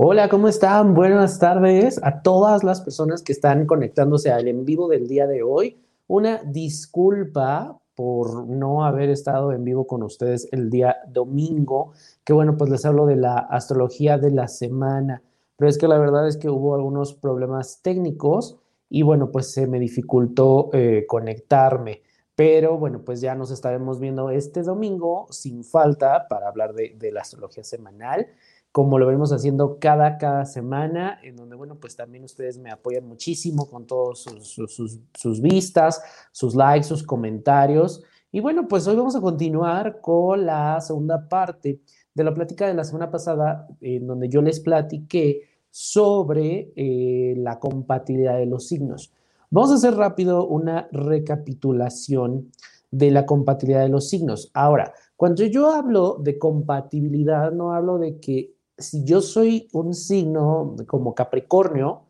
Hola, ¿cómo están? Buenas tardes a todas las personas que están conectándose al en vivo del día de hoy. Una disculpa por no haber estado en vivo con ustedes el día domingo, que bueno, pues les hablo de la astrología de la semana, pero es que la verdad es que hubo algunos problemas técnicos y bueno, pues se me dificultó eh, conectarme. Pero bueno, pues ya nos estaremos viendo este domingo sin falta para hablar de, de la astrología semanal como lo venimos haciendo cada, cada semana, en donde, bueno, pues también ustedes me apoyan muchísimo con todos sus, vistas, sus likes, sus comentarios. Y bueno, pues hoy vamos a continuar con la segunda parte de la plática de la semana pasada, en donde yo les platiqué sobre eh, la compatibilidad de los signos. Vamos a hacer rápido una recapitulación de la compatibilidad de los signos. Ahora, cuando yo hablo de compatibilidad, no hablo de que si yo soy un signo como Capricornio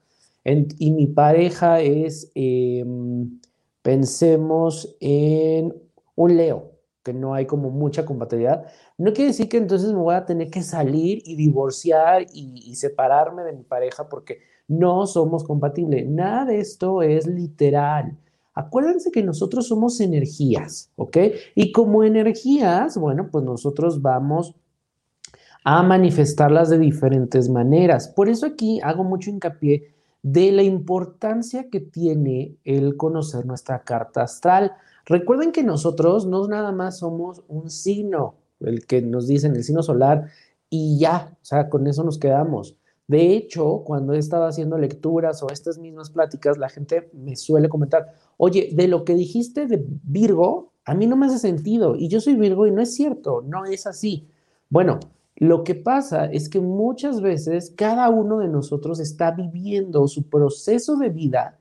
y mi pareja es, em, pensemos en un Leo, que no hay como mucha compatibilidad, no quiere decir que entonces me voy a tener que salir y divorciar y, y separarme de mi pareja porque no somos compatibles. Nada de esto es literal. Acuérdense que nosotros somos energías, ¿ok? Y como energías, bueno, pues nosotros vamos a manifestarlas de diferentes maneras. Por eso aquí hago mucho hincapié de la importancia que tiene el conocer nuestra carta astral. Recuerden que nosotros no nada más somos un signo, el que nos dicen el signo solar, y ya, o sea, con eso nos quedamos. De hecho, cuando he estado haciendo lecturas o estas mismas pláticas, la gente me suele comentar, oye, de lo que dijiste de Virgo, a mí no me hace sentido, y yo soy Virgo y no es cierto, no es así. Bueno, lo que pasa es que muchas veces cada uno de nosotros está viviendo su proceso de vida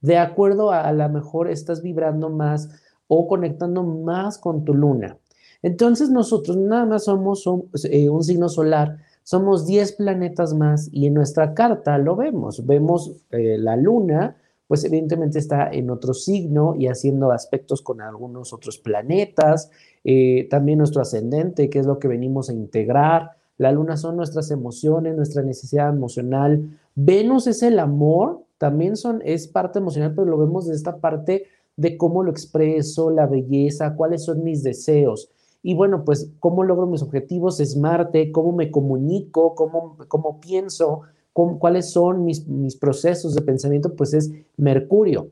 de acuerdo a a lo mejor estás vibrando más o conectando más con tu luna. Entonces nosotros nada más somos eh, un, signo solar, somos 10 planetas más y en nuestra carta lo vemos. Vemos eh, la luna, pues evidentemente está en otro signo y haciendo aspectos con algunos otros planetas. Eh, también nuestro ascendente, que es lo que venimos a integrar. La luna son nuestras emociones, nuestra necesidad emocional. Venus es el amor, también son, es parte emocional, pero lo vemos de esta parte de cómo lo expreso, la belleza, cuáles son mis deseos. Y bueno, pues cómo logro mis objetivos es Marte, cómo me comunico, cómo, cómo pienso, cuáles son mis, mis procesos de pensamiento, pues es Mercurio.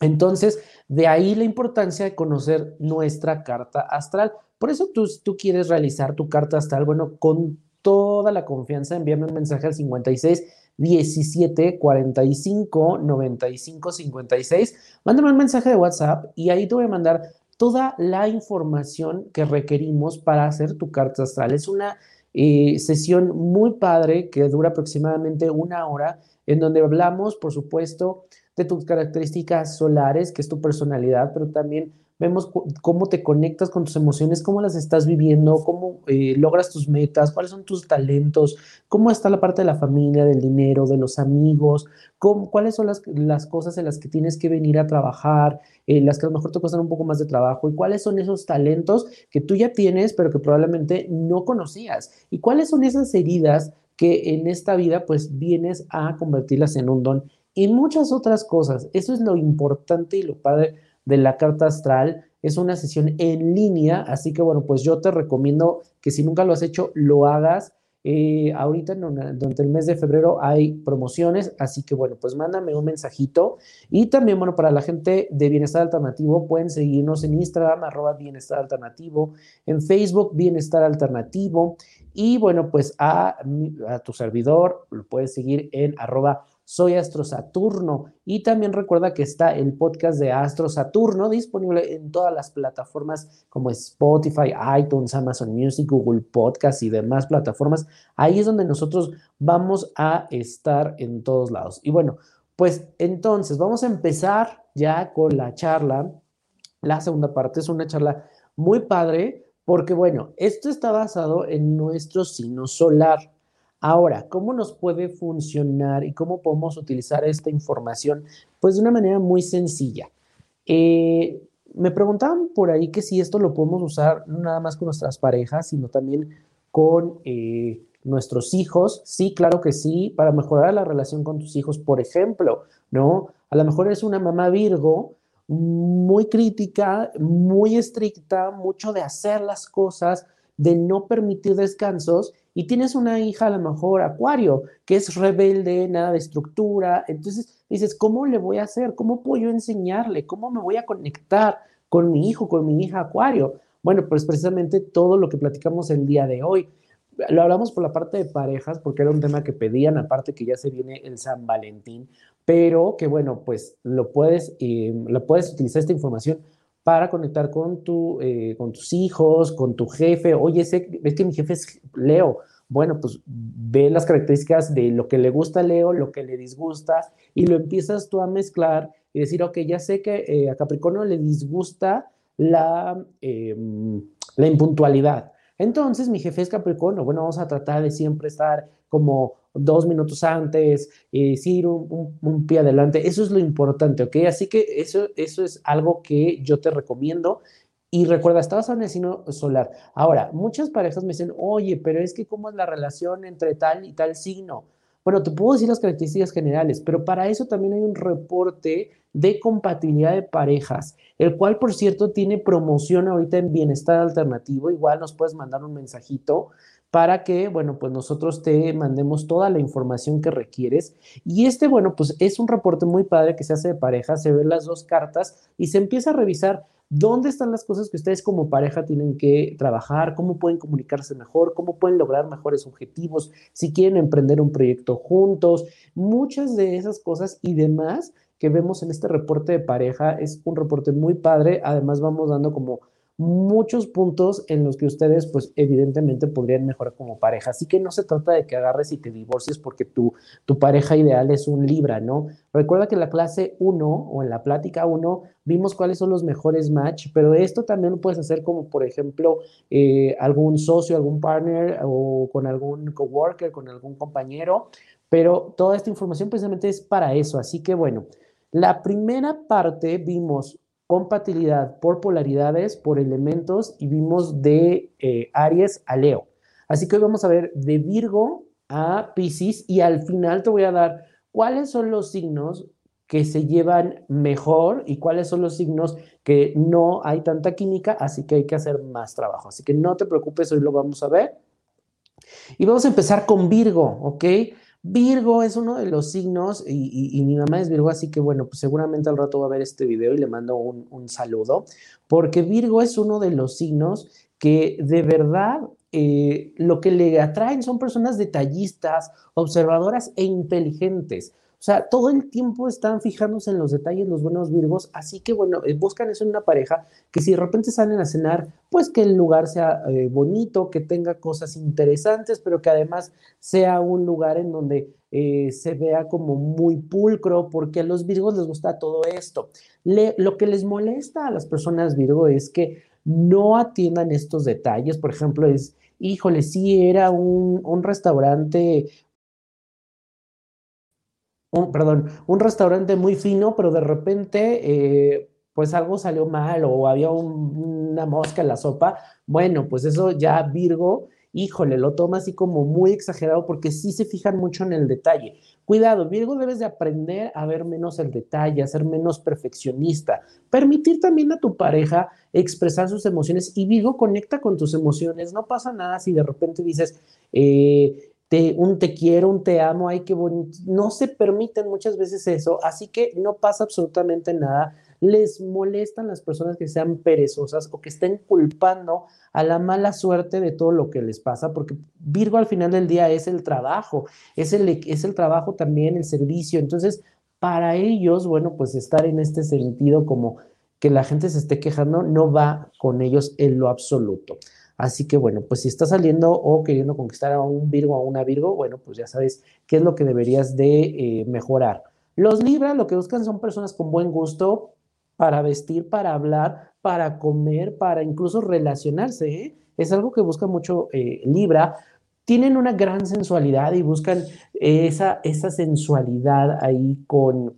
Entonces, de ahí la importancia de conocer nuestra carta astral. Por eso tú, tú quieres realizar tu carta astral, bueno, con toda la confianza, envíame un mensaje al 56 17 45 95 56. Mándame un mensaje de WhatsApp y ahí te voy a mandar toda la información que requerimos para hacer tu carta astral. Es una eh, sesión muy padre que dura aproximadamente una hora, en donde hablamos, por supuesto, de tus características solares, que es tu personalidad, pero también vemos cómo te conectas con tus emociones, cómo las estás viviendo, cómo eh, logras tus metas, cuáles son tus talentos, cómo está la parte de la familia, del dinero, de los amigos, cuáles son las, las, cosas en las que tienes que venir a trabajar, eh, las que a lo mejor te cuestan un poco más de trabajo, y cuáles son esos talentos que tú ya tienes, pero que probablemente no conocías, y cuáles son esas heridas que en esta vida pues vienes a convertirlas en un don y muchas otras cosas. Eso es lo importante y lo padre de la carta astral. Es una sesión en línea, así que bueno, pues yo te recomiendo que si nunca lo has hecho, lo hagas. Eh, ahorita durante el mes de febrero hay promociones, así que bueno, pues mándame un mensajito. Y también, bueno, para la gente de Bienestar Alternativo, pueden seguirnos en Instagram, arroba Bienestar Alternativo, en Facebook, Bienestar Alternativo. Y bueno, pues a, a tu servidor lo puedes seguir en arroba soy Astro Saturno. Y también recuerda que está el podcast de Astro Saturno disponible en todas las plataformas como Spotify, iTunes, Amazon Music, Google Podcast y demás plataformas. Ahí es donde nosotros vamos a estar en todos lados. Y bueno, pues entonces vamos a empezar ya con la charla. La segunda parte es una charla muy padre porque bueno, esto está basado en nuestro signo solar. Ahora, ¿cómo nos puede funcionar y cómo podemos utilizar esta información? Pues de una manera muy sencilla. Eh, me preguntaban por ahí que si esto lo podemos usar no nada más con nuestras parejas, sino también con eh, nuestros hijos, sí, claro que sí, para mejorar la relación con tus hijos, por ejemplo, ¿no? A lo mejor es una mamá Virgo muy crítica, muy estricta, mucho de hacer las cosas, de no permitir descansos y tienes una hija a lo mejor acuario, que es rebelde, nada de estructura, entonces dices, ¿cómo le voy a hacer? ¿Cómo puedo yo enseñarle? ¿Cómo me voy a conectar con mi hijo, con mi hija acuario? Bueno, pues precisamente todo lo que platicamos el día de hoy. Lo hablamos por la parte de parejas, porque era un tema que pedían, aparte que ya se viene el San Valentín, pero que bueno, pues lo puedes, eh, lo puedes utilizar esta información para conectar con, tu, eh, con tus hijos, con tu jefe. Oye, sé, es que mi jefe es Leo. Bueno, pues ve las características de lo que le gusta a Leo, lo que le disgusta, y lo empiezas tú a mezclar y decir, ok, ya sé que eh, a Capricornio le disgusta la, em, la impuntualidad. Entonces, mi jefe es Capricornio. Bueno, vamos a tratar de siempre estar como dos minutos antes, y ir un, pie adelante. Eso es lo importante, ¿ok? Así que eso, eso es algo que yo te recomiendo. Y recuerda, estabas en el signo solar. Ahora, muchas parejas me dicen, oye, pero es que cómo es la relación entre tal y tal signo. Bueno, te puedo decir las características generales, pero para eso también hay un reporte de compatibilidad de parejas, el cual, por cierto, tiene promoción ahorita en Bienestar Alternativo. Igual nos puedes mandar un mensajito para que, bueno, pues nosotros te mandemos toda la información que requieres. Y este, bueno, pues es un reporte muy padre que se hace de pareja, se ven las dos cartas y se empieza a revisar dónde están las cosas que ustedes como pareja tienen que trabajar, cómo pueden comunicarse mejor, cómo pueden lograr mejores objetivos, si quieren emprender un proyecto juntos, muchas de esas cosas y demás que vemos en este reporte de pareja es un reporte muy padre, además vamos dando como muchos puntos en los que ustedes, pues evidentemente podrían mejorar como pareja. Así que no se trata de que agarres y te divorcies porque tu, tu pareja ideal es un Libra, ¿no? Recuerda que en la clase 1 o en la plática 1 vimos cuáles son los mejores match, pero esto también lo puedes hacer como, por ejemplo, eh, algún socio, algún partner o con algún coworker, con algún compañero, pero toda esta información precisamente es para eso. Así que bueno, la primera parte vimos compatibilidad por polaridades, por elementos y vimos de eh, Aries a Leo. Así que hoy vamos a ver de Virgo a Pisces y al final te voy a dar cuáles son los signos que se llevan mejor y cuáles son los signos que no hay tanta química, así que hay que hacer más trabajo. Así que no te preocupes, hoy lo vamos a ver. Y vamos a empezar con Virgo, ¿ok? Virgo es uno de los signos y, mi mamá es Virgo, así que bueno, pues seguramente al rato va a ver este video y le mando un, saludo, porque Virgo es uno de los signos que de verdad eh, lo que le atraen son personas detallistas, observadoras e inteligentes. O sea, todo el tiempo están fijándose en los detalles los buenos Virgos, así que bueno, eh, buscan eso en una pareja que si de repente salen a cenar, pues que el lugar sea eh, bonito, que tenga cosas interesantes, pero que además sea un lugar en donde eh, se vea como muy pulcro, porque a los Virgos les gusta todo esto. lo que les molesta a las personas Virgo es que no atiendan estos detalles, por ejemplo, es, híjole, sí era un, un restaurante un, perdón, un restaurante muy fino, pero de repente, eh, pues algo salió mal o había una mosca en la sopa, bueno, pues eso ya Virgo, híjole, lo toma así como muy exagerado porque sí se fijan mucho en el detalle. Cuidado, Virgo debes de aprender a ver menos el detalle, a ser menos perfeccionista, permitir también a tu pareja expresar sus emociones y Virgo conecta con tus emociones, no pasa nada si de repente dices, eh, un te quiero, un te amo, hay que no se permiten muchas veces eso, así que no pasa absolutamente nada. Les molestan las personas que sean perezosas o que estén culpando a la mala suerte de todo lo que les pasa, porque Virgo al final del día es el trabajo, es el, es el trabajo también, el servicio. Entonces, para ellos, bueno, pues estar en este sentido como que la gente se esté quejando no va con ellos en lo absoluto. Así que bueno, pues si estás saliendo o queriendo conquistar a un Virgo o a una Virgo, bueno, pues ya sabes qué es lo que deberías de eh, mejorar. Los Libra lo que buscan son personas con buen gusto para vestir, para hablar, para comer, para incluso relacionarse. ¿eh? Es algo que busca mucho eh, Libra. Tienen una gran sensualidad y buscan esa, esa sensualidad ahí con,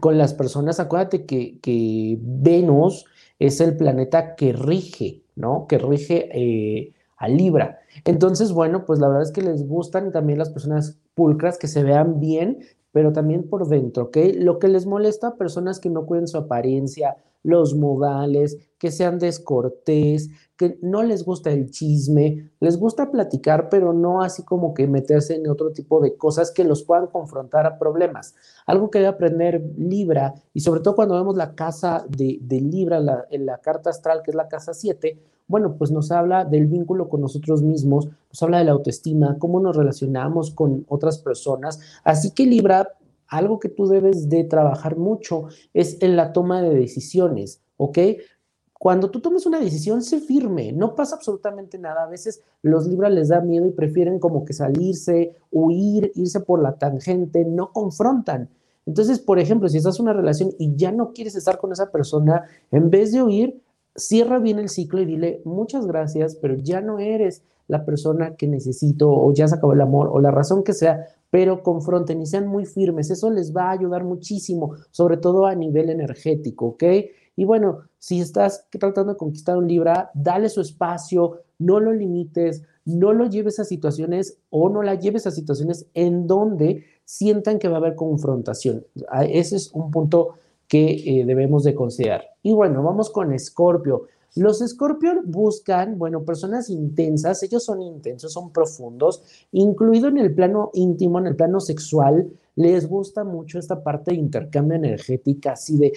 con las personas. Acuérdate que, que Venus es el planeta que rige ¿no? Que rige eh, a Libra. Entonces, bueno, pues la verdad es que les gustan también las personas pulcras que se vean bien, pero también por dentro, ¿ok? Lo que les molesta a personas que no cuiden su apariencia, los modales, que sean descortés, que no les gusta el chisme, les gusta platicar, pero no así como que meterse en otro tipo de cosas que los puedan confrontar a problemas. Algo que debe aprender Libra, y sobre todo cuando vemos la casa de, Libra en la carta astral, que es la casa 7, bueno, pues nos habla del vínculo con nosotros mismos, nos habla de la autoestima, cómo nos relacionamos con otras personas. Así que Libra, algo que tú debes de trabajar mucho es en la toma de decisiones, ¿ok? Cuando tú tomes una decisión, sé firme, no pasa absolutamente nada. A veces los Libra les da miedo y prefieren como que salirse, huir, irse por la tangente, no confrontan. Entonces, por ejemplo, si estás en una relación y ya no quieres estar con esa persona, en vez de huir, cierra bien el ciclo y dile muchas gracias, pero ya no eres la persona que necesito o ya se acabó el amor o la razón que sea, pero confronten y sean muy firmes. Eso les va a ayudar muchísimo, sobre todo a nivel energético, ¿ok? Y bueno, si estás tratando de conquistar un Libra, dale su espacio, no lo limites, no lo lleves a situaciones o no la lleves a situaciones en donde sientan que va a haber confrontación. Ah, ese es un punto que eh, debemos de considerar. Y bueno, vamos con Escorpio. Los Escorpio buscan, bueno, personas intensas, ellos son intensos, son profundos, incluido en el plano íntimo, en el plano sexual, les gusta mucho esta parte de intercambio energético, así de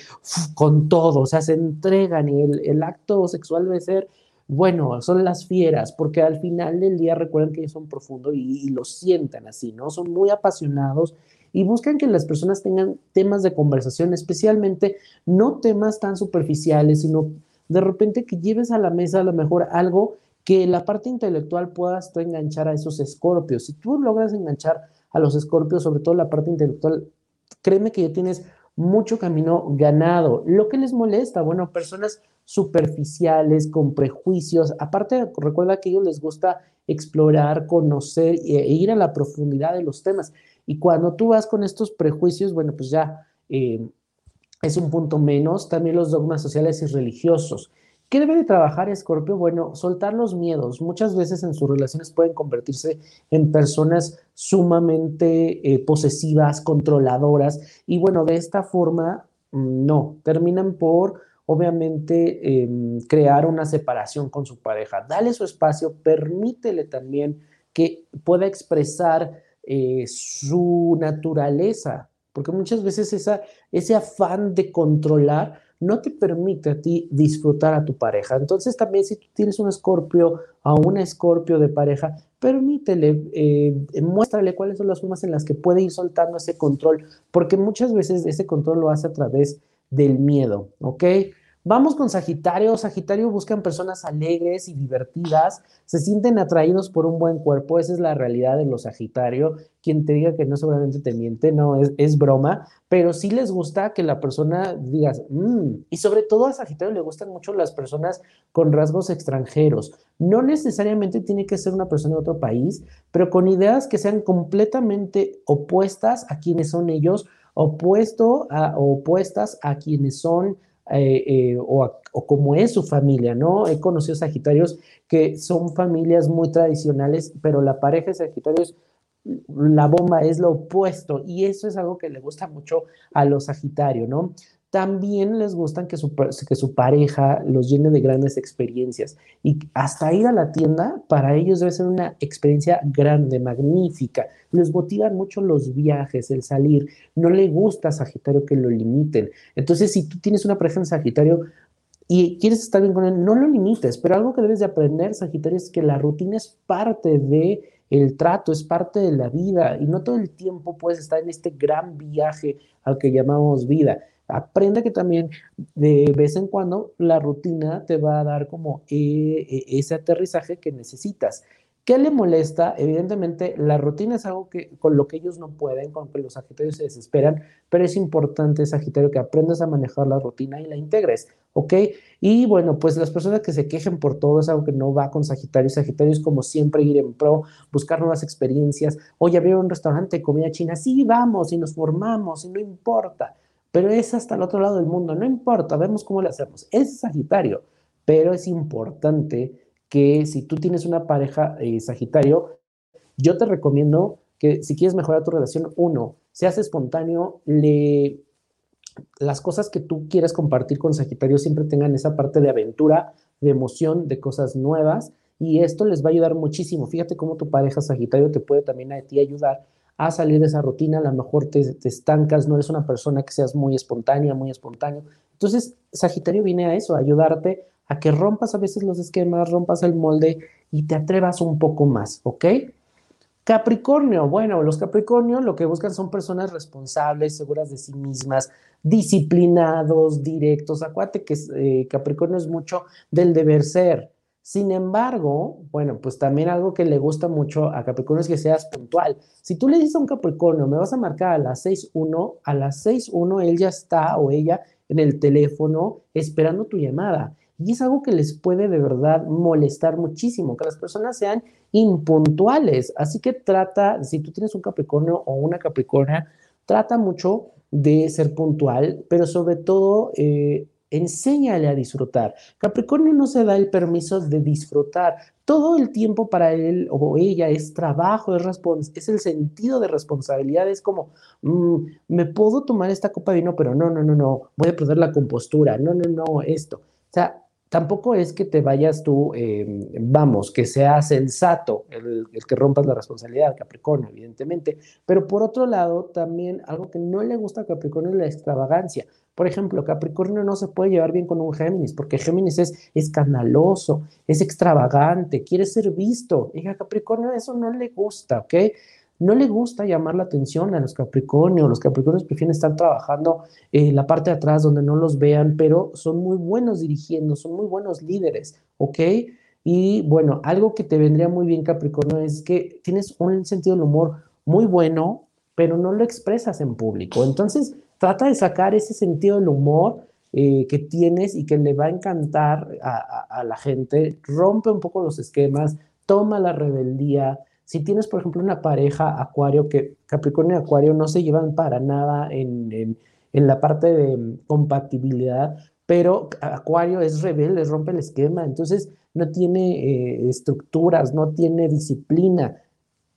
con todo, o sea, se entregan y el, acto sexual debe ser, bueno, son las fieras, porque al final del día recuerden que ellos son profundos y, y lo sientan así, ¿no? Son muy apasionados y buscan que las personas tengan temas de conversación, especialmente no temas tan superficiales, sino de repente que lleves a la mesa a lo mejor algo que la parte intelectual puedas enganchar a esos escorpios. Si tú logras enganchar a los escorpios, sobre todo la parte intelectual, créeme que ya tienes mucho camino ganado. Lo que les molesta, bueno, personas superficiales, con prejuicios. Aparte, recuerda que a ellos les gusta explorar, conocer e ir a la profundidad de los temas. Y cuando tú vas con estos prejuicios, bueno, pues ya eh, es un punto menos. También los dogmas sociales y religiosos. ¿Qué debe de trabajar Escorpio? Bueno, soltar los miedos. Muchas veces en sus relaciones pueden convertirse en personas sumamente eh, posesivas, controladoras, y bueno, de esta forma, mm, no, terminan por obviamente em, crear una separación con su pareja. Dale su espacio, permítele también que pueda expresar eh, su naturaleza, porque muchas veces ese afán de controlar no te permite a ti disfrutar a tu pareja. Entonces también si tú tienes un escorpio a una escorpio de pareja, permítele, eh, muéstrale cuáles son las formas en las que puede ir soltando ese control, porque muchas veces ese control lo hace a través del miedo, ¿ok? Vamos con Sagitario. Sagitario buscan personas alegres y divertidas, se sienten atraídos por un buen cuerpo. Esa es la realidad de los Sagitario. Quien te diga que no seguramente te miente, no, es, broma, pero sí les gusta que la persona digas, mm", y sobre todo a Sagitario le gustan mucho las personas con rasgos extranjeros. No necesariamente tiene que ser una persona de otro país, pero con ideas que sean completamente opuestas a quienes son ellos, opuesto opuestas a quienes son eh, eh, o, como es su familia, ¿no? He conocido Sagitarios que son familias muy tradicionales, pero la pareja de Sagitarios, la bomba es lo opuesto y eso es algo que le gusta mucho a los Sagitarios, ¿no? También les gustan que su, que su pareja los llene de grandes experiencias. Y hasta ir a la tienda, para ellos debe ser una experiencia grande, magnífica. Les motivan mucho los viajes, el salir. No le gusta a Sagitario que lo limiten. Entonces, si tú tienes una pareja en Sagitario, y quieres estar bien con él, no lo limites, pero algo que debes de aprender, Sagitario, es que la rutina es parte de el trato, es parte de la vida y no todo el tiempo puedes estar en este gran viaje al que llamamos vida. Aprende que también de vez en cuando la rutina te va a dar como eh, eh, ese aterrizaje que necesitas. ¿Qué le molesta? Evidentemente, la rutina es algo que con lo que ellos no pueden, con que los Sagitarios se desesperan, pero es importante, Sagitario, que aprendas a manejar la rutina y la integres, ¿ok? Y bueno, pues las personas que se quejen por todo es algo que no va con Sagitario. Sagitario es como siempre ir en pro, buscar nuevas experiencias. Oye, abrieron un restaurante de comida china, sí, vamos y nos formamos y no importa pero es hasta el otro lado del mundo, no importa, vemos cómo le hacemos. Es Sagitario, pero es importante que si tú tienes una pareja eh, Sagitario, yo te recomiendo que si quieres mejorar tu relación, uno, seas espontáneo, le, las cosas que tú quieres compartir con Sagitario siempre tengan esa parte de aventura, de emoción, de cosas nuevas, y esto les va a ayudar muchísimo. Fíjate cómo tu pareja Sagitario te puede también a ti ayudar a salir de esa rutina, a lo mejor te, te estancas, no eres una persona que seas muy espontánea, muy espontáneo. Entonces, Sagitario viene a eso, a ayudarte a que rompas a veces los esquemas, rompas el molde y te atrevas un poco más, ¿ok? Capricornio, bueno, los Capricornio lo que buscan son personas responsables, seguras de sí mismas, disciplinados, directos. Acuérdate que eh, Capricornio es mucho del deber ser. Sin embargo, bueno, pues también algo que le gusta mucho a Capricornio es que seas puntual. Si tú le dices a un Capricornio, me vas a marcar a las 6.1, a las 6.1 él ya está o ella en el teléfono esperando tu llamada. Y es algo que les puede de verdad molestar muchísimo, que las personas sean impuntuales. Así que trata, si tú tienes un Capricornio o una Capricornia, trata mucho de ser puntual, pero sobre todo eh, enséñale a disfrutar. Capricornio no se da el permiso de disfrutar. Todo el tiempo para él o ella es trabajo, es, es el sentido de responsabilidad. Es como, mm, me puedo tomar esta copa de vino, pero no, no, no, no, voy a perder la compostura. No, no, no, esto. O sea, tampoco es que te vayas tú, em, vamos, que seas sensato, el, el que rompas la responsabilidad, Capricornio, evidentemente, pero por otro lado, también algo que no le gusta a Capricornio es la extravagancia. Por ejemplo, Capricornio no se puede llevar bien con un Géminis, porque Géminis es escandaloso, es extravagante, quiere ser visto. Y a Capricornio eso no le gusta, ¿ok? no le gusta llamar la atención a los Capricornios. Los Capricornios prefieren estar trabajando en la parte de atrás donde no los vean, pero son muy buenos dirigiendo, son muy buenos líderes, ¿ok? Y bueno, algo que te vendría muy bien Capricornio es que tienes un sentido del humor muy bueno, pero no lo expresas en público. Entonces, trata de sacar ese sentido del humor eh, que tienes y que le va a encantar a la gente. Rompe un poco los esquemas, toma la rebeldía, si tienes, por ejemplo, una pareja Acuario, que Capricornio y Acuario no se llevan para nada en, la parte de mm, compatibilidad, pero Acuario es rebelde, rompe el esquema, entonces no tiene eh, estructuras, no tiene disciplina.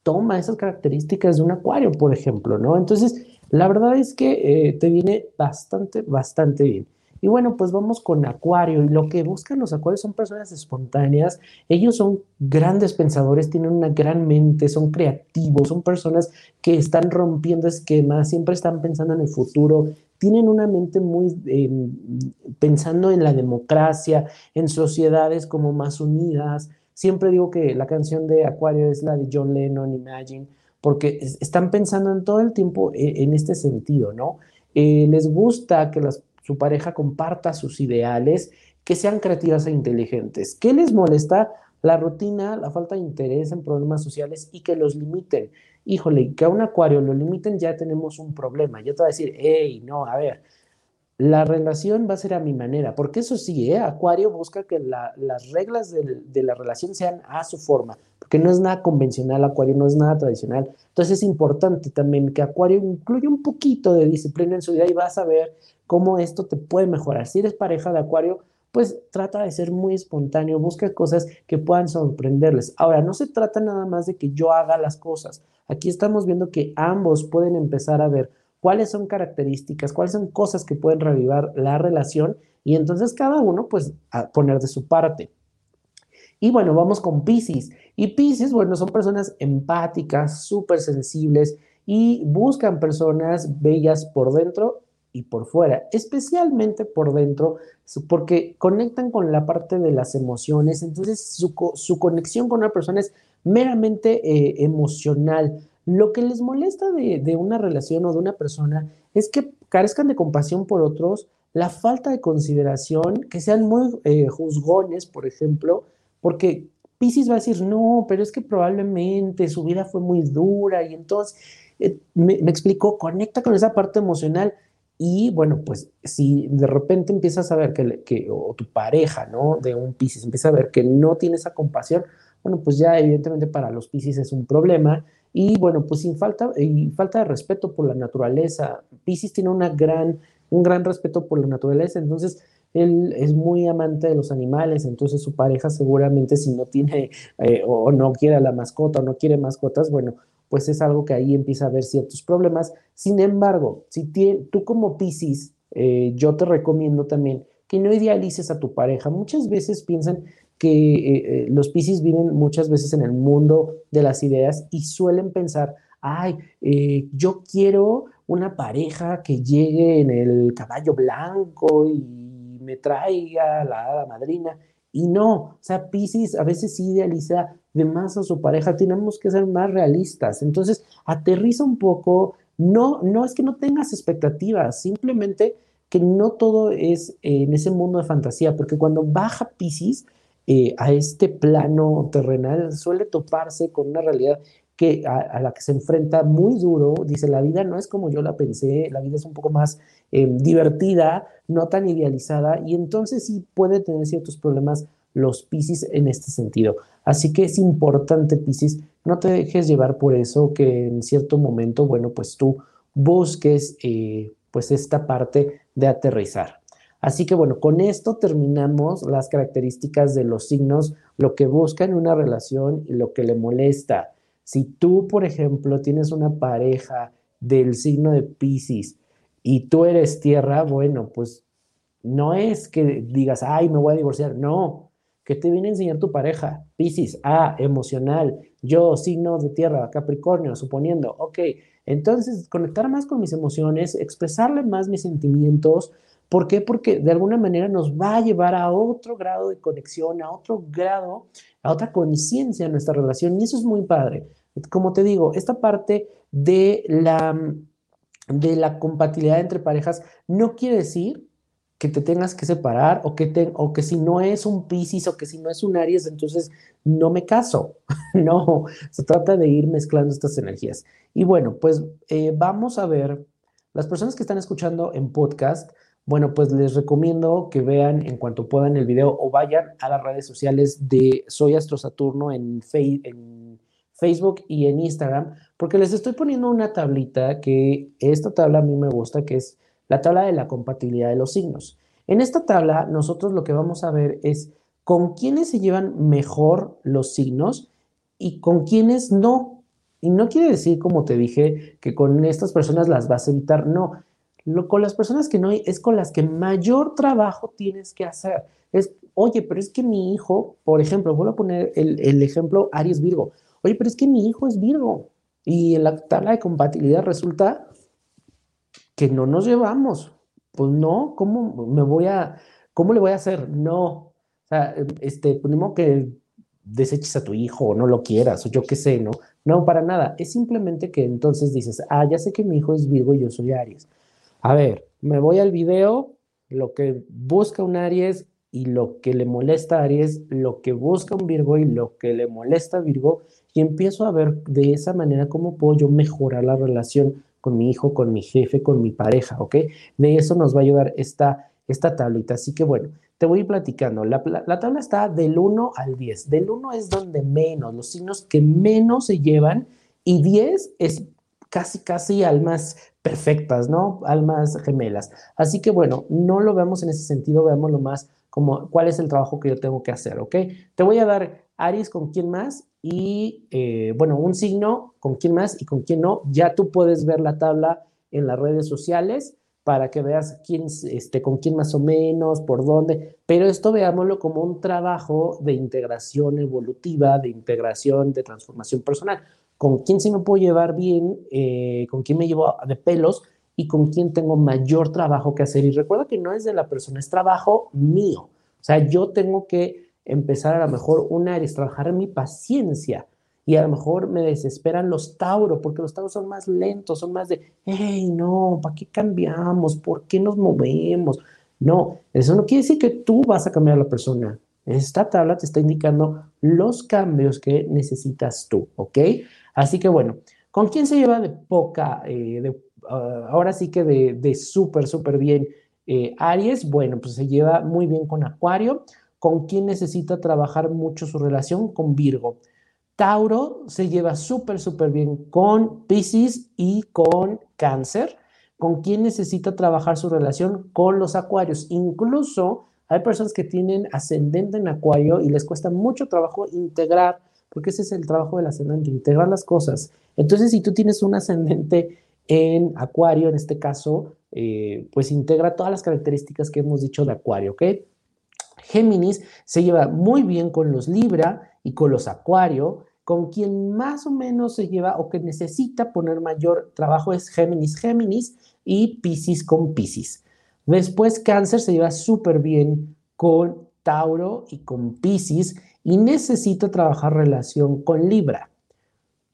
Toma esas características de un Acuario, por ejemplo, ¿no? Entonces, la verdad es que eh, te viene bastante, bastante bien. Y bueno, pues vamos con Acuario. Y lo que buscan los Acuarios son personas espontáneas. Ellos son grandes pensadores, tienen una gran mente, son creativos, son personas que están rompiendo esquemas, siempre están pensando en el futuro, tienen una mente muy em, pensando en la democracia, en sociedades como más unidas. Siempre digo que la canción de Acuario es la de John Lennon, Imagine, porque están pensando en todo el tiempo eh, en este sentido, ¿no? Eh, les gusta que su pareja comparta sus ideales, que sean creativas e inteligentes. ¿Qué les molesta? La rutina, la falta de interés en problemas sociales y que los limiten. Híjole, que a un acuario lo limiten, ya tenemos un problema. Ya te voy a decir, hey, no, a ver, la relación va a ser a mi manera, porque eso sí, ¿eh? Acuario busca que las reglas de, de, la relación sean a su forma, porque no es nada convencional, Acuario no es nada tradicional. Entonces es importante también que Acuario incluya un poquito de disciplina en su vida y vas a ver cómo esto te puede mejorar. Si eres pareja de Acuario, pues trata de ser muy espontáneo, busca cosas que puedan sorprenderles. Ahora, no se trata nada más de que yo haga las cosas. Aquí estamos viendo que ambos pueden empezar a ver cuáles son características, cuáles son cosas que pueden revivar la relación y entonces cada uno pues poner de su parte. Y bueno, vamos con Pisces. Y Pisces, bueno, son personas empáticas, súper sensibles y buscan personas bellas por dentro y por fuera, especialmente por dentro, porque conectan con la parte de las emociones, entonces su, conexión con una persona es meramente eh, emocional. Lo que les molesta de, una relación o de una persona es que carezcan de compasión por otros, la falta de consideración, que sean muy eh, juzgones, por ejemplo, porque Pisces va a decir, no, pero es que probablemente su vida fue muy dura y entonces, eh, me, me explicó, conecta con esa parte emocional y bueno, pues si de repente empiezas a ver que, que o tu pareja, ¿no? De un Piscis empieza a ver que no tiene esa compasión, bueno, pues ya evidentemente para los Piscis es un problema. Y bueno, pues sin falta, y falta de respeto por la naturaleza. Piscis tiene una gran, un gran respeto por la naturaleza, entonces él es muy amante de los animales, entonces su pareja seguramente si no tiene eh, o no quiere a la mascota o no quiere mascotas, bueno, pues es algo que ahí empieza a haber ciertos problemas. Sin embargo, si tú como Pisces, eh, yo te recomiendo también que no idealices a tu pareja. Muchas veces piensan que eh, los Pisces viven muchas veces en el mundo de las ideas y suelen pensar, ay, yo quiero una pareja que llegue en el caballo blanco y me traiga la madrina. Y no, o sea, Pisces a veces idealiza de más a su pareja, tenemos que ser más realistas. Entonces, aterriza un poco, no, no es que no tengas expectativas, simplemente que no todo es en ese mundo de fantasía, porque cuando baja Pisces eh, a este plano terrenal, suele toparse con una realidad que a, la que se enfrenta muy duro, dice, la vida no es como yo la pensé, la vida es un poco más eh, divertida, no tan idealizada, y entonces sí puede tener ciertos problemas los Pisces en este sentido. Así que es importante, Pisces, no te dejes llevar por eso, que en cierto momento, bueno, pues tú busques eh, pues esta parte de aterrizar. Así que bueno, con esto terminamos las características de los signos, lo que busca en una relación y lo que le molesta. Si tú, por ejemplo, tienes una pareja del signo de Pisces y tú eres tierra, bueno, pues no es que digas, ay, me voy a divorciar, no, que te viene a enseñar tu pareja, Pisces, ah, emocional, yo, signo de tierra, Capricornio, suponiendo, ok, entonces conectar más con mis emociones, expresarle más mis sentimientos, ¿Por qué? Porque de alguna manera nos va a llevar a otro grado de conexión, a otro grado, a otra conciencia en nuestra relación. Y eso es muy padre. Como te digo, esta parte de la, de la compatibilidad entre parejas no quiere decir que te tengas que separar o que, te, o que si no es un Piscis o que si no es un Aries, entonces no me caso. no, se trata de ir mezclando estas energías. Y bueno, pues eh, vamos a ver, las personas que están escuchando en podcast, bueno, pues les recomiendo que vean en cuanto puedan el video o vayan a las redes sociales de Soy Astro Saturno en, Facebook y en Instagram, porque les estoy poniendo una tablita que esta tabla a mí me gusta, que es la tabla de la compatibilidad de los signos. En esta tabla nosotros lo que vamos a ver es con quiénes se llevan mejor los signos y con quiénes no. Y no quiere decir, como te dije, que con estas personas las vas a evitar, no. Lo, con las personas que no es con las que mayor trabajo tienes que hacer. Es, oye, pero es que mi hijo, por ejemplo, voy a poner el, el ejemplo Aries Virgo. Oye, pero es que mi hijo es Virgo y en la tabla de compatibilidad resulta que no nos llevamos. Pues no, ¿cómo me voy a, cómo le voy a hacer? No. O sea, este, ponemos pues que deseches a tu hijo o no lo quieras o yo qué sé, ¿no? No, para nada. Es simplemente que entonces dices, ah, ya sé que mi hijo es Virgo y yo soy Aries. A ver, me voy al video, lo que busca un Aries y lo que le molesta a Aries, lo que busca un Virgo y lo que le molesta a Virgo, y empiezo a ver de esa manera cómo puedo yo mejorar la relación con mi hijo, con mi jefe, con mi pareja, ¿ok? De eso nos va a ayudar esta, esta tablita. Así que bueno, te voy a ir platicando. La, la, tabla está del 1 al 10. Del 1 es donde menos, los signos que menos se llevan, y 10 es casi, casi almas perfectas, ¿no? Almas gemelas. Así que bueno, no lo vemos en ese sentido, veámoslo más como cuál es el trabajo que yo tengo que hacer, ¿ok? Te voy a dar Aries con quién más y, eh, bueno, un signo con quién más y con quién no. Ya tú puedes ver la tabla en las redes sociales para que veas quién, este, con quién más o menos, por dónde, pero esto veámoslo como un trabajo de integración evolutiva, de integración, de transformación personal. Con quién sí me puedo llevar bien, eh, con quién me llevo de pelos y con quién tengo mayor trabajo que hacer. Y recuerda que no es de la persona, es trabajo mío. O sea, yo tengo que empezar a lo mejor una es trabajar en mi paciencia. Y a lo mejor me desesperan los Tauros, porque los Tauros son más lentos, son más de, hey, no, ¿para qué cambiamos? ¿Por qué nos movemos? No, eso no quiere decir que tú vas a cambiar a la persona. Esta tabla te está indicando los cambios que necesitas tú, ¿ok? Así que bueno, ¿con quién se lleva de poca, eh, de Ah, ahora sí que de, súper, súper bien. Eh, Aries, bueno, pues se lleva muy bien con Acuario. ¿Con quién necesita trabajar mucho su relación? Con Virgo. Tauro se lleva súper, súper bien con Pisces y con Cáncer. ¿Con quién necesita trabajar su relación? Con los acuarios. Incluso hay personas que tienen ascendente en acuario y les cuesta mucho trabajo integrar, porque ese es el trabajo del ascendente, integrar las cosas. Entonces, si tú tienes un ascendente en acuario, en este caso, eh, pues integra todas las características que hemos dicho de acuario, ¿ok? Géminis se lleva muy bien con los Libra y con los Acuario. Con quien más o menos se lleva o que necesita poner mayor trabajo es Géminis, Géminis y Piscis con Piscis. Después Cáncer se lleva súper bien con Tauro y con Piscis y necesita trabajar relación con Libra.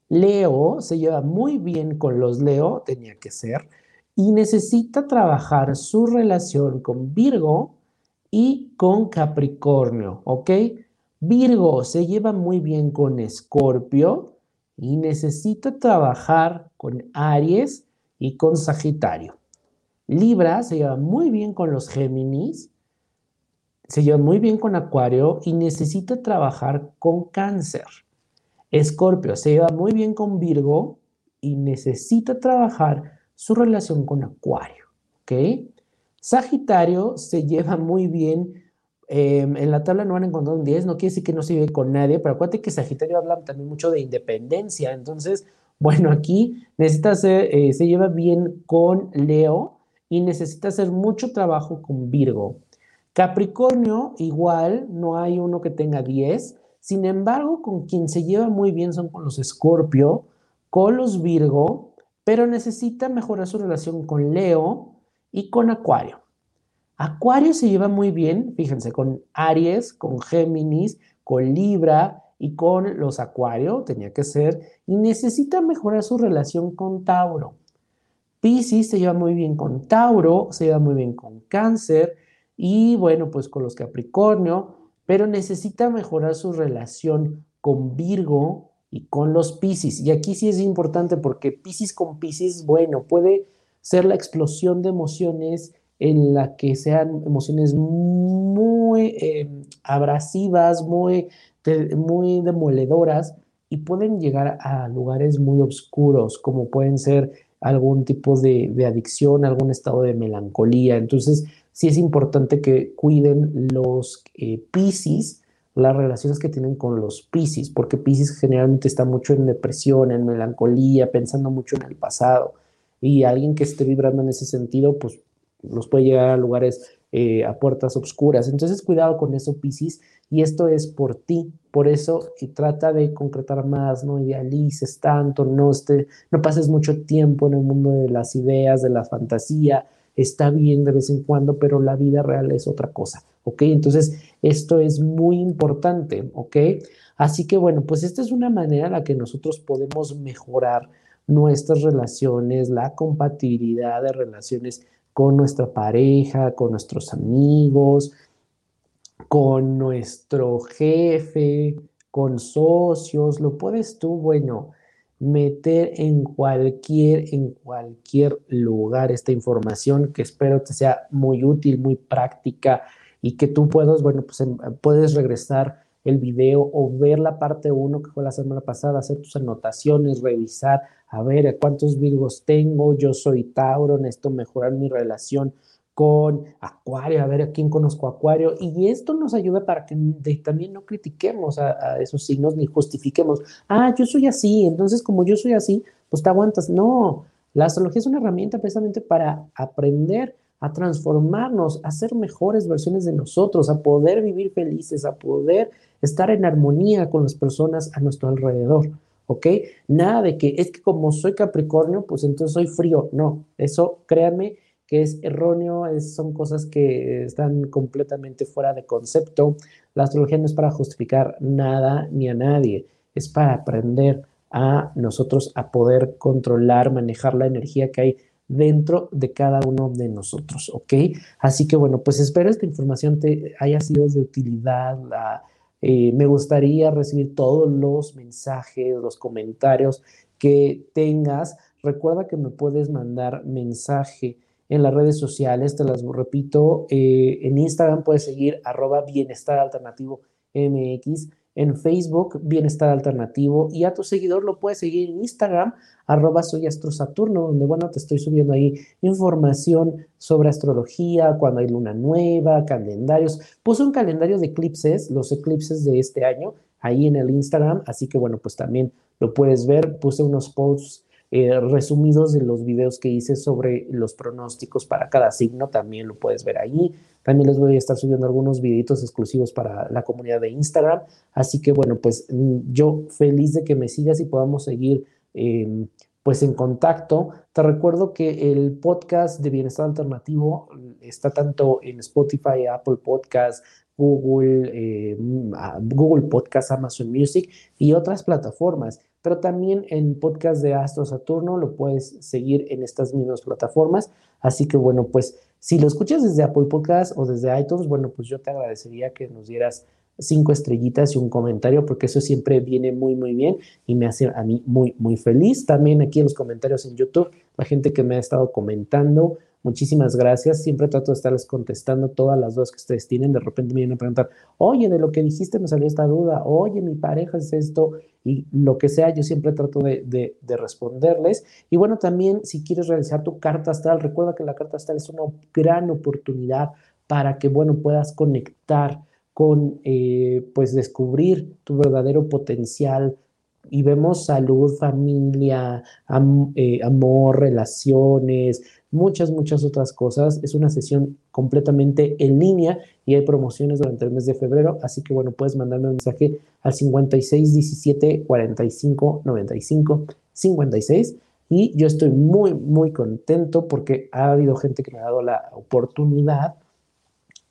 Leo se lleva muy bien con los Leo, tenía que ser, y necesita trabajar su relación con Virgo y con Capricornio, ¿ok? Virgo se lleva muy bien con Escorpio y necesita trabajar con Aries y con Sagitario. Libra se lleva muy bien con los Géminis, se lleva muy bien con Acuario y necesita trabajar con Cáncer. Escorpio se lleva muy bien con Virgo y necesita trabajar su relación con Acuario, ¿ok? Sagitario se lleva muy bien. Em, en la tabla no van a encontrar un 10, no quiere decir que no se vive con nadie, pero acuérdate que Sagitario habla también mucho de independencia. Entonces, bueno, aquí necesita eh, se lleva bien con Leo y necesita hacer mucho trabajo con Virgo. Capricornio, igual, no hay uno que tenga 10. Sin embargo, con quien se lleva muy bien son con los Escorpio, con los Virgo, pero necesita mejorar su relación con Leo y con Acuario. Acuario se lleva muy bien, fíjense, con Aries, con Géminis, con Libra y con los Acuario, tenía que ser, y necesita mejorar su relación con Tauro. Piscis se lleva muy bien con Tauro, se lleva muy bien con Cáncer y bueno, pues con los Capricornio, pero necesita mejorar su relación con Virgo y con los Piscis. Y aquí sí es importante porque Piscis con Piscis, bueno, puede ser la explosión de emociones en la que sean emociones muy eh, abrasivas, muy, muy demoledoras y pueden llegar a lugares muy oscuros, como pueden ser algún tipo de, adicción, algún estado de melancolía. Entonces, sí es importante que cuiden los eh, Piscis, las relaciones que tienen con los Piscis, porque Piscis generalmente está mucho en depresión, en melancolía, pensando mucho en el pasado y alguien que esté vibrando en ese sentido, pues nos puede llegar a lugares, eh, a puertas oscuras. Entonces, cuidado con eso, Piscis, y esto es por ti. Por eso, y trata de concretar más, no idealices tanto, no, esté, no pases mucho tiempo en el mundo de las ideas, de la fantasía. Está bien de vez en cuando, pero la vida real es otra cosa, ¿ok? Entonces, esto es muy importante, ¿ok? Así que bueno, pues esta es una manera en la que nosotros podemos mejorar nuestras relaciones, la compatibilidad de relaciones con nuestra pareja, con nuestros amigos, con nuestro jefe, con socios, lo puedes tú, bueno, meter en cualquier, en cualquier lugar esta información que espero te sea muy útil, muy práctica y que tú puedas, bueno, pues em, puedes regresar el video o ver la parte 1 que fue la semana pasada, hacer tus anotaciones, revisar, a ver cuántos Virgos tengo, yo soy Tauro, necesito mejorar mi relación con Acuario, a ver a quién conozco Acuario. Y esto nos ayuda para que también no critiquemos a, a, esos signos ni justifiquemos, ah, yo soy así, entonces como yo soy así, pues te aguantas. No, la astrología es una herramienta precisamente para aprender a transformarnos, a ser mejores versiones de nosotros, a poder vivir felices, a poder estar en armonía con las personas a nuestro alrededor. ¿ok? Nada de que es que como soy Capricornio, pues entonces soy frío. No, eso créanme que es erróneo, son cosas que están completamente fuera de concepto. La astrología no es para justificar nada ni a nadie, es para aprender a nosotros a poder controlar, manejar la energía que hay dentro de cada uno de nosotros, ¿ok? Así que bueno, pues espero esta información te haya sido de utilidad. Eh, me gustaría recibir todos los mensajes, los comentarios que tengas. Recuerda que me puedes mandar mensaje en las redes sociales, te las repito, eh, en Instagram puedes seguir arroba bienestar alternativo MX en Facebook, Bienestar Alternativo, y a tu seguidor lo puedes seguir en Instagram, arroba soy astrosaturno, donde, bueno, te estoy subiendo ahí información sobre astrología, cuando hay luna nueva, calendarios. Puse un calendario de eclipses, los eclipses de este año, ahí en el Instagram, así que, bueno, pues también lo puedes ver. Puse unos posts eh, resumidos de los videos que hice sobre los pronósticos para cada signo, también lo puedes ver ahí. También les voy a estar subiendo algunos videitos exclusivos para la comunidad de Instagram. Así que bueno, pues mm, yo feliz de que me sigas y podamos seguir em, pues en contacto. Te recuerdo que el podcast de Bienestar Alternativo está tanto en Spotify, Apple Podcast, Google, eh, Google Podcast, Amazon Music y otras plataformas pero también en podcast de Astro Saturno lo puedes seguir en estas mismas plataformas. Así que bueno, pues si lo escuchas desde Apple Podcast o desde iTunes, bueno, pues yo te agradecería que nos dieras cinco estrellitas y un comentario, porque eso siempre viene muy, muy bien y me hace a mí muy, muy feliz. También aquí en los comentarios en YouTube, la gente que me ha estado comentando, Muchísimas gracias. Siempre trato de estarles contestando todas las dudas que ustedes tienen. De repente me vienen a preguntar, oye, de lo que dijiste me salió esta duda, oye, mi pareja es esto, y lo que sea, yo siempre trato de, responderles. Y bueno, también si quieres realizar tu carta astral, recuerda que la carta astral es una gran oportunidad para que, bueno, puedas conectar con, eh, pues, descubrir tu verdadero potencial, y vemos salud, familia, eh, amor, relaciones, muchas, muchas otras cosas. Es una sesión completamente en línea y hay promociones durante el mes de febrero, así que bueno, puedes mandarme un mensaje al 56 17 45 95 56 y yo estoy muy, muy contento porque ha habido gente que me ha dado la oportunidad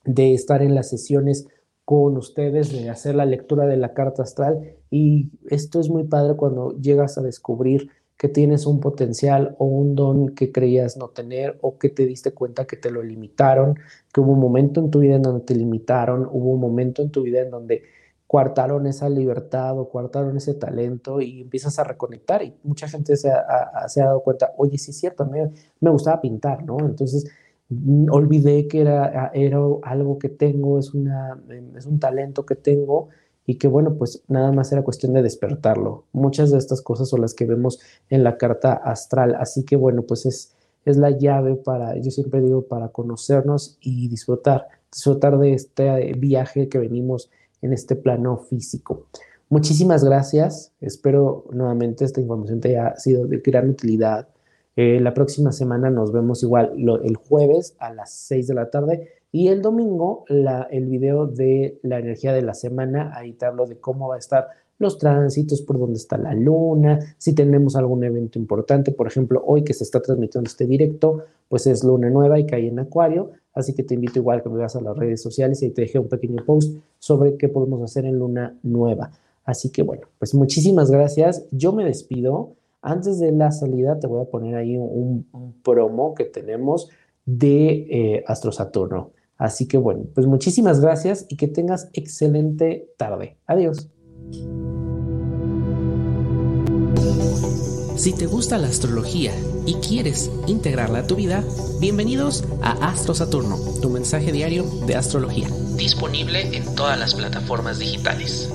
de estar en las sesiones con ustedes, de hacer la lectura de la carta astral y esto es muy padre cuando llegas a descubrir que tienes un potencial o un don que creías no tener o que te diste cuenta que te lo limitaron, que hubo un momento en tu vida en donde te limitaron, hubo un momento en tu vida en donde coartaron esa libertad o coartaron ese talento y empiezas a reconectar y mucha gente se ha, se ha dado cuenta, oye, sí es cierto, me, me gustaba pintar, ¿no? Entonces mm, olvidé que era, era algo que tengo, es, una, es un talento que tengo y que bueno, pues nada más era cuestión de despertarlo. Muchas de estas cosas son las que vemos en la carta astral, así que bueno, pues es, es la llave para, yo siempre digo, para conocernos y disfrutar, disfrutar de este viaje que venimos en este plano físico. Muchísimas gracias, espero nuevamente esta información te haya sido de gran utilidad. Eh, la próxima semana nos vemos igual el jueves a las 6 de la tarde y el domingo, el video de la energía de la semana, ahí te hablo de cómo va a estar los tránsitos, por dónde está la luna, si tenemos algún evento importante, por ejemplo, hoy que se está transmitiendo este directo, pues es luna nueva y cae en acuario, así que te invito igual que me veas a las redes sociales y te dejé un pequeño post sobre qué podemos hacer en luna nueva. Así que bueno, pues muchísimas gracias, yo me despido. Antes de la salida te voy a poner ahí un, promo que tenemos de eh, Astro Saturno. Así que bueno, pues muchísimas gracias y que tengas excelente tarde. Adiós. Si te gusta la astrología y quieres integrarla a tu vida, bienvenidos a Astro Saturno, tu mensaje diario de astrología, disponible en todas las plataformas digitales.